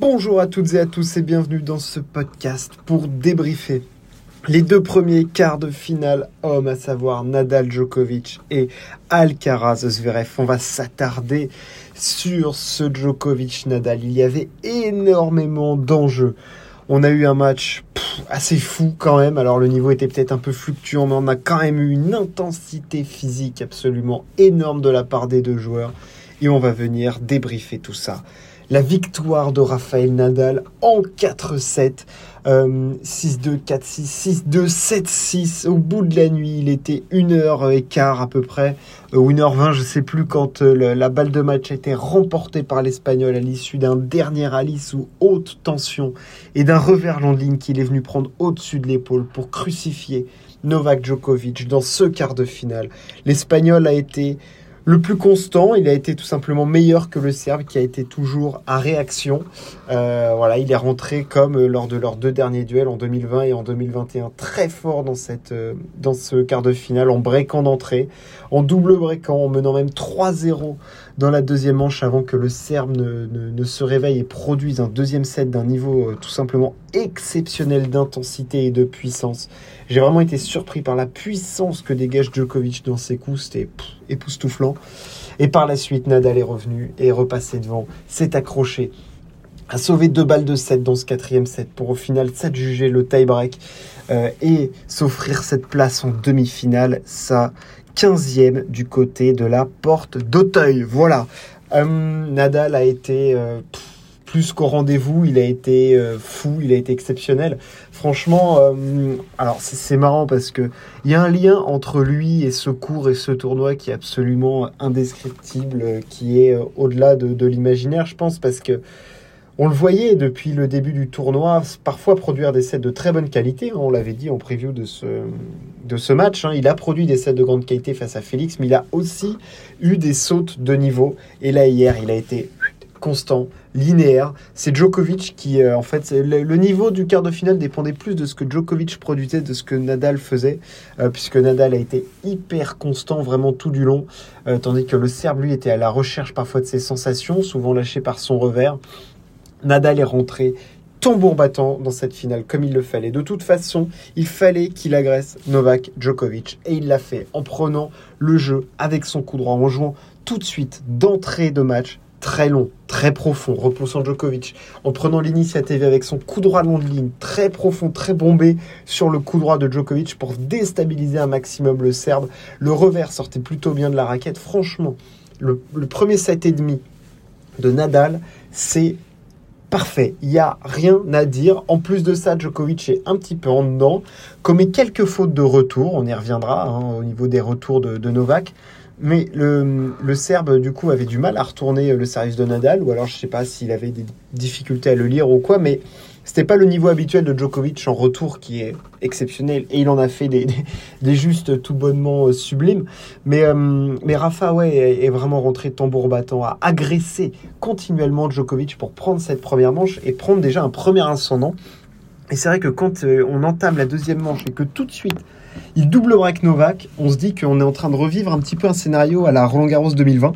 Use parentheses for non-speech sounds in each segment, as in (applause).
Bonjour à toutes et à tous et bienvenue dans ce podcast pour débriefer les deux premiers quarts de finale hommes, à savoir Nadal Djokovic et Alcaraz Zverev. On va s'attarder sur ce Djokovic Nadal. Il y avait énormément d'enjeux. On a eu un match assez fou quand même. Alors le niveau était peut-être un peu fluctuant, mais on a quand même eu une intensité physique absolument énorme de la part des deux joueurs. Et on va venir débriefer tout ça la victoire de Rafael Nadal en 4-7. 6-2, 4-6, 6-2, 7-6. Au bout de la nuit, il était 1h15 à peu près, euh, ou 1h20, je sais plus, quand euh, la balle de match a été remportée par l'Espagnol à l'issue d'un dernier rallye sous haute tension et d'un revers long de ligne qu'il est venu prendre au-dessus de l'épaule pour crucifier Novak Djokovic dans ce quart de finale. L'Espagnol a été le plus constant. Il a été tout simplement meilleur que le Serbe qui a été toujours à réaction. Euh, voilà, il est rentré comme euh, lors de leurs deux derniers duels en 2020 et en 2021 très fort dans, cette, euh, dans ce quart de finale en breakant d'entrée, en double breakant, en menant même 3-0 dans la deuxième manche avant que le Serbe ne, se réveille et produise un deuxième set d'un niveau tout simplement exceptionnel d'intensité et de puissance. J'ai vraiment été surpris par la puissance que dégage Djokovic dans ses coups, c'était époustouflant. Et par la suite, Nadal est revenu et est repassé devant, s'est accroché, a sauvé deux balles de 7 dans ce quatrième set pour au final s'adjuger le tie-break euh, et s'offrir cette place en demi-finale, sa 15e du côté de la porte d'Auteuil. Voilà. Hum, Nadal a été euh, plus qu'au rendez-vous, il a été euh, fou, il a été exceptionnel. Franchement, hum, alors c'est marrant parce que il y a un lien entre lui et ce cours et ce tournoi qui est absolument indescriptible, qui est au-delà de, de l'imaginaire, je pense, parce que on le voyait depuis le début du tournoi, parfois produire des sets de très bonne qualité. Hein, on l'avait dit en preview de ce, de ce match. Hein. il a produit des sets de grande qualité face à Félix, mais il a aussi eu des sautes de niveau. Et là, hier, il a été constant, linéaire. C'est Djokovic qui, euh, en fait, le, niveau du quart de finale dépendait plus de ce que Djokovic produisait, de ce que Nadal faisait, euh, puisque Nadal a été hyper constant vraiment tout du long, euh, tandis que le Serbe, lui, était à la recherche parfois de ses sensations, souvent lâché par son revers. Nadal est rentré tambour battant dans cette finale comme il le fallait. De toute façon, il fallait qu'il agresse Novak Djokovic et il l'a fait en prenant le jeu avec son coup droit, en jouant tout de suite d'entrée de match très long, très profond, repoussant Djokovic, en prenant l'initiative avec son coup droit long de ligne, très profond, très bombé sur le coup droit de Djokovic pour déstabiliser un maximum le Serbe. Le revers sortait plutôt bien de la raquette. Franchement, le, le premier set et demi de Nadal, c'est parfait. Il n'y a rien à dire. En plus de ça, Djokovic est un petit peu en dedans, commet quelques fautes de retour. On y reviendra hein, au niveau des retours de, Novak. Mais le, le, Serbe, du coup, avait du mal à retourner le service de Nadal, ou alors je ne sais pas s'il avait des difficultés à le lire ou quoi, mais c'était pas le niveau habituel de Djokovic en retour qui est exceptionnel et il en a fait des, des, justes tout bonnement euh, sublimes. Mais, euh, mais Rafa ouais, est, vraiment rentré tambour battant, à agresser continuellement Djokovic pour prendre cette première manche et prendre déjà un premier ascendant. Et c'est vrai que quand euh, on entame la deuxième manche et que tout de suite il double break Novak, on se dit qu'on est en train de revivre un petit peu un scénario à la Roland Garros 2020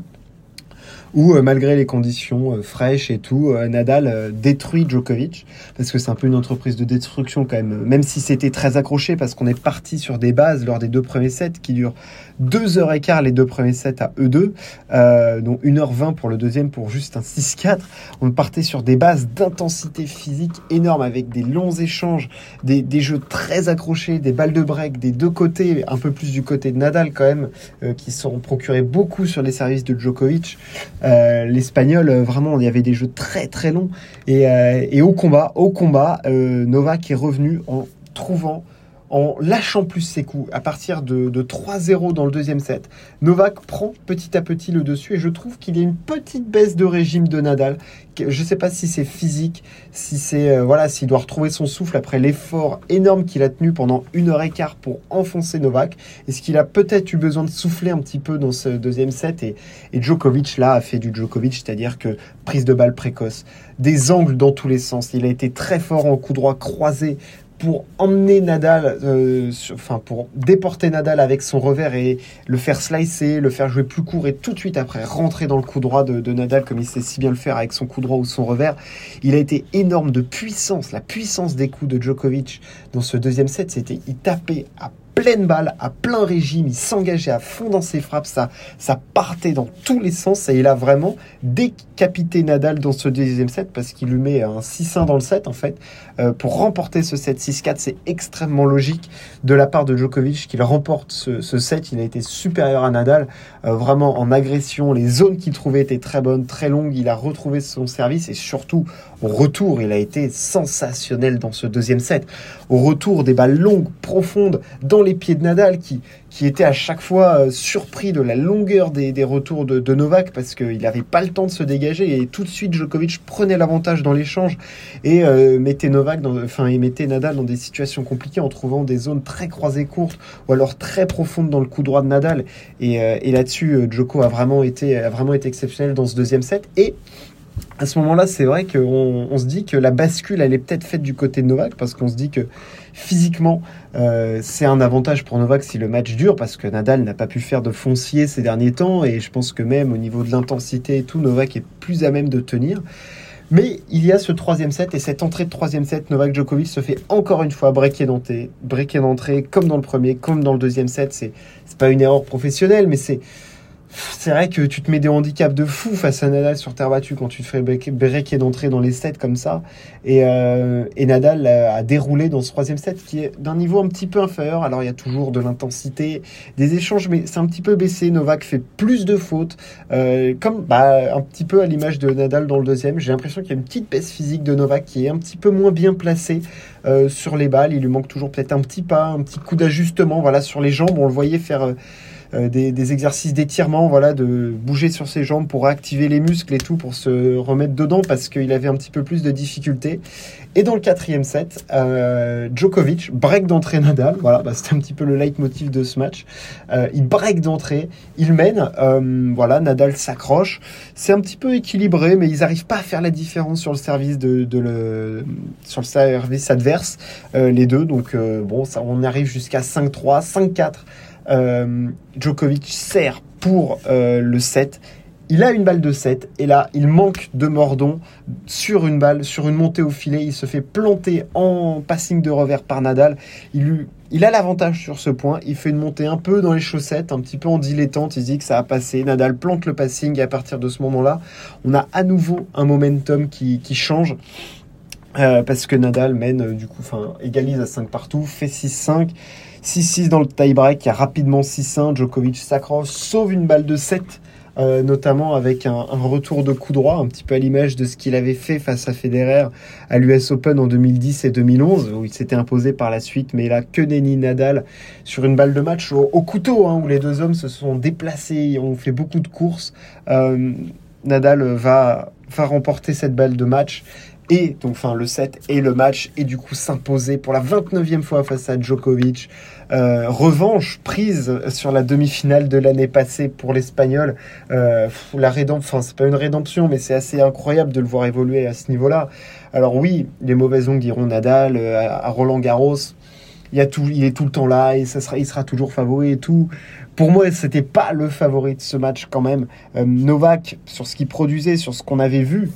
où euh, malgré les conditions euh, fraîches et tout, euh, Nadal détruit Djokovic parce que c'est un peu une entreprise de destruction quand même, même si c'était très accroché parce qu'on est parti sur des bases lors des deux premiers sets qui durent 2h15 les deux premiers sets à E2, donc 1h20 pour le deuxième pour juste un 6-4. On partait sur des bases d'intensité physique énorme avec des longs échanges, des, des, jeux très accrochés, des balles de break des deux côtés, un peu plus du côté de Nadal quand même, qui sont procurés beaucoup sur les services de Djokovic. Euh, L'Espagnol, euh, vraiment, il y avait des jeux très très longs. Et, euh, et au combat, au combat, Novak est revenu en trouvant en lâchant plus ses coups à partir de, 3-0 dans le deuxième set. Novak prend petit à petit le dessus et je trouve qu'il y a une petite baisse de régime de Nadal. Je ne sais pas si c'est physique, si c'est euh, voilà, s'il doit retrouver son souffle après l'effort énorme qu'il a tenu pendant une heure et quart pour enfoncer Novak. Est-ce qu'il a peut-être eu besoin de souffler un petit peu dans ce deuxième set et, et Djokovic là a fait du Djokovic, c'est-à-dire que prise de balle précoce, des angles dans tous les sens. Il a été très fort en coup droit croisé pour emmener Nadal, euh, enfin pour déporter Nadal avec son revers et le faire slicer, le faire jouer plus court et tout de suite après rentrer dans le coup droit de, Nadal comme il sait si bien le faire avec son coup droit ou son revers. Il a été énorme de puissance, la puissance des coups de Djokovic dans ce deuxième set, c'était il tapait à pleine balle, à plein régime, il s'engageait à fond dans ses frappes, ça, ça partait dans tous les sens et il a vraiment décapité Nadal dans ce deuxième set parce qu'il lui met un 6-1 dans le set en fait. Euh, pour remporter ce set 6-4, c'est extrêmement logique de la part de Djokovic qu'il remporte ce, ce, set. Il a été supérieur à Nadal, euh, vraiment en agression. Les zones qu'il trouvait étaient très bonnes, très longues. Il a retrouvé son service et surtout au retour, il a été sensationnel dans ce deuxième set. Au retour, des balles longues, profondes, dans les pieds de Nadal qui, qui était à chaque fois euh, surpris de la longueur des, retours de, Novak parce qu'il n'avait pas le temps de se dégager et tout de suite Djokovic prenait l'avantage dans l'échange et euh, mettait Novak, dans, enfin et mettait Nadal dans des situations compliquées en trouvant des zones très croisées courtes ou alors très profondes dans le coup droit de Nadal. Et, euh, là-dessus Djoko a vraiment été a vraiment été exceptionnel dans ce deuxième set. Et à ce moment-là, c'est vrai qu'on on se dit que la bascule, elle est peut-être faite du côté de Novak, parce qu'on se dit que physiquement, euh, c'est un avantage pour Novak si le match dure, parce que Nadal n'a pas pu faire de foncier ces derniers temps, et je pense que même au niveau de l'intensité et tout, Novak est plus à même de tenir. Mais il y a ce troisième set, et cette entrée de troisième set, Novak Djokovic se fait encore une fois breaker d'entrée, breaker d'entrée, comme dans le premier, comme dans le deuxième set. C'est pas une erreur professionnelle, mais c'est c'est vrai que tu te mets des handicaps de fou face à Nadal sur terre battue quand tu te fais breaker d'entrée dans les sets comme ça. Et, euh, et Nadal a, déroulé dans ce troisième set qui est d'un niveau un petit peu inférieur. Alors il y a toujours de l'intensité, des échanges, mais c'est un petit peu baissé. Novak fait plus de fautes, euh, comme bah, un petit peu à l'image de Nadal dans le deuxième. J'ai l'impression qu'il y a une petite baisse physique de Novak qui est un petit peu moins bien placée euh, sur les balles. Il lui manque toujours peut-être un petit pas, un petit coup d'ajustement. Voilà, sur les jambes, on le voyait faire des, des, exercices d'étirement, voilà, de bouger sur ses jambes pour activer les muscles et tout, pour se remettre dedans parce qu'il avait un petit peu plus de difficultés. Et dans le quatrième set, euh, Djokovic break d'entrée Nadal. Voilà, bah, c'était un petit peu le leitmotiv de ce match. Euh, il break d'entrée, il mène. Euh, voilà, Nadal s'accroche. C'est un petit peu équilibré, mais ils n'arrivent pas à faire la différence sur le service de, le sur le service adverse, euh, les deux. Donc euh, bon, ça, on arrive jusqu'à 5-3, 5-4. Euh, Djokovic sert pour euh, le 7. Il a une balle de 7 et là, il manque de mordon sur une balle, sur une montée au filet. Il se fait planter en passing de revers par Nadal. Il, a l'avantage sur ce point. Il fait une montée un peu dans les chaussettes, un petit peu en dilettante. Il dit que ça a passé. Nadal plante le passing et à partir de ce moment-là, on a à nouveau un momentum qui, change. Euh, parce que Nadal mène, du coup, enfin, égalise à 5 partout, fait 6-5. 6-6 dans le tie-break, il y a rapidement 6-1, Djokovic s'accroche, sauve une balle de 7, euh, notamment avec un, retour de coup droit, un petit peu à l'image de ce qu'il avait fait face à Federer à l'US Open en 2010 et 2011, où il s'était imposé par la suite, mais là, que nenni Nadal sur une balle de match au, au couteau, hein, où les deux hommes se sont déplacés, ont fait beaucoup de courses. Euh, Nadal va remporter cette balle de match et donc enfin le set et le match et du coup s'imposer pour la 29e fois face à Djokovic. Euh, revanche prise sur la demi-finale de l'année passée pour l'Espagnol. Euh, la rédemption, enfin c'est pas une rédemption, mais c'est assez incroyable de le voir évoluer à ce niveau-là. Alors oui, les mauvaises ondes diront Nadal euh, à Roland Garros. Il, a tout, est tout le temps là et ça sera, il sera toujours favori et tout. Pour moi, c'était pas le favori de ce match quand même. Novak, sur ce qu'il produisait, sur ce qu'on avait vu,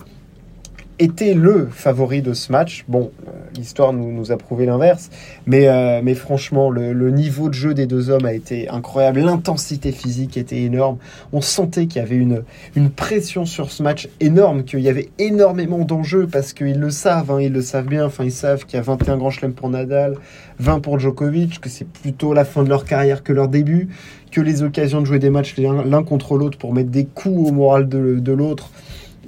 était le favori de ce match. Bon, euh, l'histoire nous, a prouvé l'inverse, mais, euh, mais franchement, le, le, niveau de jeu des deux hommes a été incroyable. L'intensité physique était énorme. On sentait qu'il y avait une, une pression sur ce match énorme, qu'il y avait énormément d'enjeux parce qu'ils le savent, hein, ils le savent bien. Enfin, ils savent qu'il y a 21 grands chelems pour Nadal, 20 pour Djokovic, que c'est plutôt la fin de leur carrière que leur début, que les occasions de jouer des matchs l'un contre l'autre pour mettre des coups au moral de, de l'autre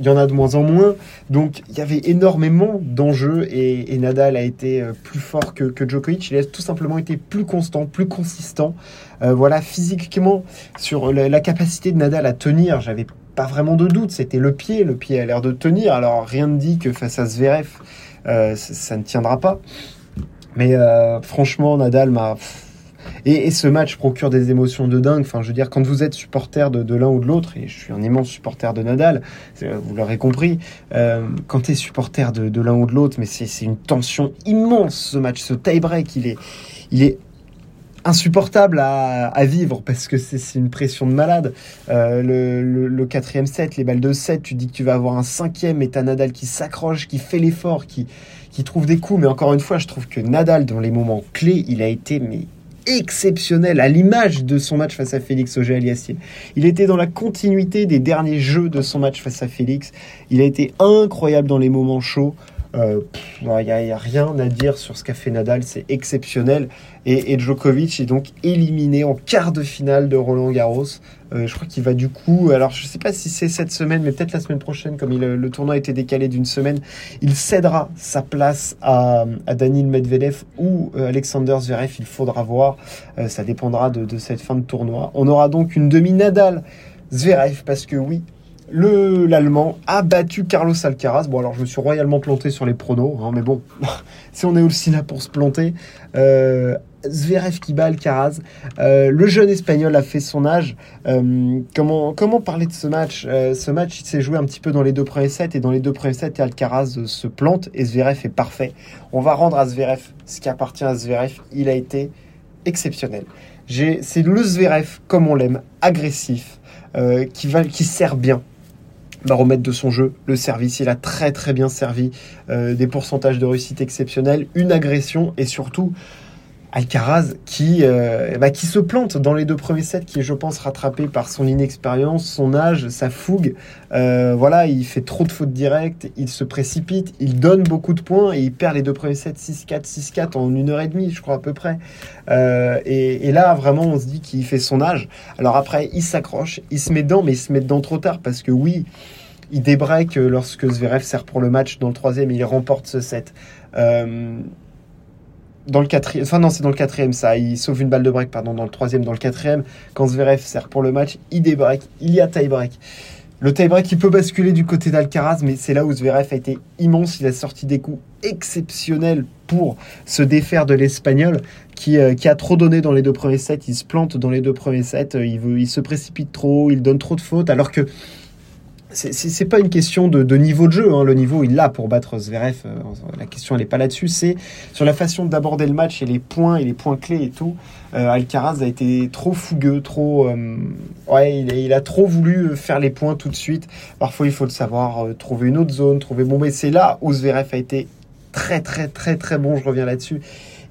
il y en a de moins en moins. Donc il y avait énormément d'enjeux et, Nadal a été plus fort que, que, Djokovic. Il a tout simplement été plus constant, plus consistant. Euh, voilà, physiquement, sur la, capacité de Nadal à tenir, j'avais pas vraiment de doute. C'était le pied. Le pied a l'air de tenir. Alors rien ne dit que face à Zverev, euh, ça, ne tiendra pas. Mais euh, franchement, Nadal m'a Et, ce match procure des émotions de dingue. Enfin, je veux dire, quand vous êtes supporter de, l'un ou de l'autre, et je suis un immense supporter de Nadal, vous l'aurez compris, euh, quand tu es supporter de, l'un ou de l'autre, mais c'est une tension immense ce match, ce tie-break, il est, insupportable à, vivre parce que c'est une pression de malade. Euh, le, quatrième set, les balles de 7, tu dis que tu vas avoir un cinquième et t'as Nadal qui s'accroche, qui fait l'effort, qui, qui trouve des coups. Mais encore une fois, je trouve que Nadal, dans les moments clés, il a été mais exceptionnel à l'image de son match face à Félix Auger-Aliassime. Il était dans la continuité des derniers jeux de son match face à Félix. Il a été incroyable dans les moments chauds. Il euh, n'y a, rien à dire sur ce qu'a fait Nadal, c'est exceptionnel. Et, Djokovic est donc éliminé en quart de finale de Roland Garros. Euh, je crois qu'il va du coup, alors je ne sais pas si c'est cette semaine, mais peut-être la semaine prochaine, comme le tournoi a été décalé d'une semaine, il cédera sa place à, à Daniil Medvedev ou euh, Alexander Zverev. Il faudra voir, ça dépendra de cette fin de tournoi. On aura donc une demi-Nadal. Zverev, parce que oui, le l'Allemand a battu Carlos Alcaraz. Bon, alors je me suis royalement planté sur les pronos, hein, mais bon, (laughs) si on est aussi là pour se planter. Euh, Zverev qui bat Alcaraz. Euh, le jeune espagnol a fait son âge. Euh, comment, comment parler de ce match? Ce match, s'est joué un petit peu dans les deux premiers sets, et dans les deux premiers sets, Alcaraz se plante, et Zverev est parfait. On va rendre à Zverev ce qui appartient à Zverev. Il a été exceptionnel. C'est le Zverev comme on l'aime, agressif, qui sert bien va remettre de son jeu le service. Il a très très bien servi, euh, des pourcentages de réussite exceptionnels, une agression et surtout Alcaraz qui, euh, bah, qui se plante dans les deux premiers sets, qui est, je pense, rattrapé par son inexpérience, son âge, sa fougue. Euh, voilà, il fait trop de fautes directes, il se précipite, il donne beaucoup de points et il perd les deux premiers sets 6-4, 6-4 en une heure et demie, je crois à peu près. Euh, et, là, vraiment, on se dit qu'il fait son âge. Alors après, il s'accroche, il se met dedans, mais il se met dedans trop tard parce que oui, il débreak lorsque Zverev sert pour le match dans le troisième et il remporte ce set. Euh, dans le quatrième, enfin non, c'est dans le quatrième ça. Il sauve une balle de break, pardon, dans le troisième, dans le quatrième. Quand Zverev sert pour le match, il débreak, il y a tie break. Le tie break, il peut basculer du côté d'Alcaraz, mais c'est là où Zverev a été immense. Il a sorti des coups exceptionnels pour se défaire de l'Espagnol, qui, euh, qui, a trop donné dans les deux premiers sets. Il se plante dans les deux premiers sets. Il, veut, il se précipite trop, il donne trop de fautes, alors que c'est pas une question de, niveau de jeu. Hein. Le niveau, il l'a pour battre Zverev. Euh, la question, elle n'est pas là-dessus. C'est sur la façon d'aborder le match et les points et les points clés et tout. Euh, Alcaraz a été trop fougueux, trop. Euh, ouais, il a, trop voulu faire les points tout de suite. Parfois, il faut le savoir, trouver une autre zone, trouver. Bon, mais c'est là où Zverev a été très, très, très, très bon. Je reviens là-dessus.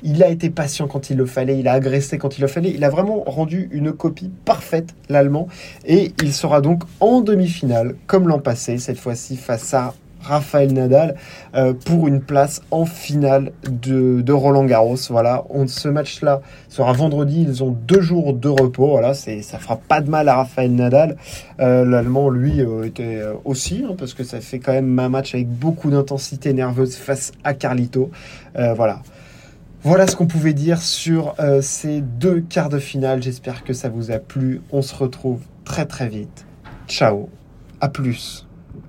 Il a été patient quand il le fallait, il a agressé quand il le fallait, il a vraiment rendu une copie parfaite, l'Allemand, et il sera donc en demi-finale, comme l'an passé, cette fois-ci face à Raphaël Nadal euh, pour une place en finale de, Roland Garros. Voilà, on, ce match-là sera vendredi. Ils ont deux jours de repos. Voilà, c'est ça fera pas de mal à Raphaël Nadal. Euh, L'Allemand, lui, euh, était aussi hein, parce que ça fait quand même un match avec beaucoup d'intensité nerveuse face à Carlito. voilà. Voilà ce qu'on pouvait dire sur euh, ces deux quarts de finale. J'espère que ça vous a plu. On se retrouve très très vite. Ciao. À plus.